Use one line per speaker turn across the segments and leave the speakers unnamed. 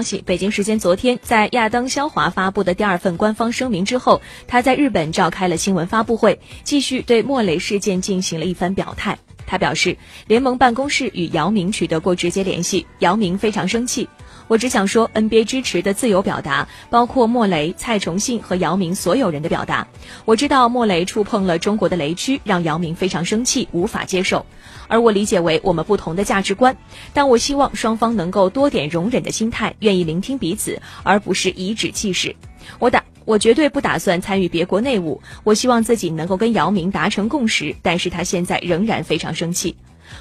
消息，北京时间昨天，在亚当·肖华发布的第二份官方声明之后，他在日本召开了新闻发布会，继续对莫雷事件进行了一番表态。他表示，联盟办公室与姚明取得过直接联系，姚明非常生气。我只想说，NBA 支持的自由表达，包括莫雷、蔡崇信和姚明所有人的表达。我知道莫雷触碰了中国的雷区，让姚明非常生气，无法接受。而我理解为我们不同的价值观，但我希望双方能够多点容忍的心态，愿意聆听彼此，而不是颐指气使。我打，我绝对不打算参与别国内务。我希望自己能够跟姚明达成共识，但是他现在仍然非常生气。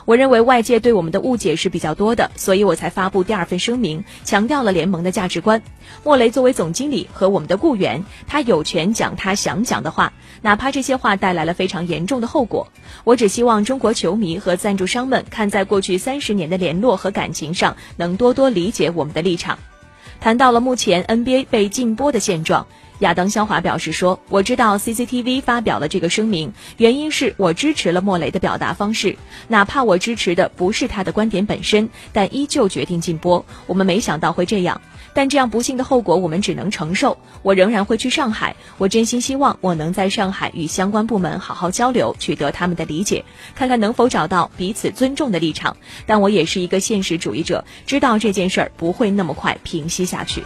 我认为外界对我们的误解是比较多的，所以我才发布第二份声明，强调了联盟的价值观。莫雷作为总经理和我们的雇员，他有权讲他想讲的话，哪怕这些话带来了非常严重的后果。我只希望中国球迷和赞助商们看在过去三十年的联络和感情上，能多多理解我们的立场。谈到了目前 NBA 被禁播的现状。亚当·肖华表示说：“我知道 CCTV 发表了这个声明，原因是我支持了莫雷的表达方式，哪怕我支持的不是他的观点本身，但依旧决定禁播。我们没想到会这样，但这样不幸的后果我们只能承受。我仍然会去上海，我真心希望我能在上海与相关部门好好交流，取得他们的理解，看看能否找到彼此尊重的立场。但我也是一个现实主义者，知道这件事儿不会那么快平息下去。”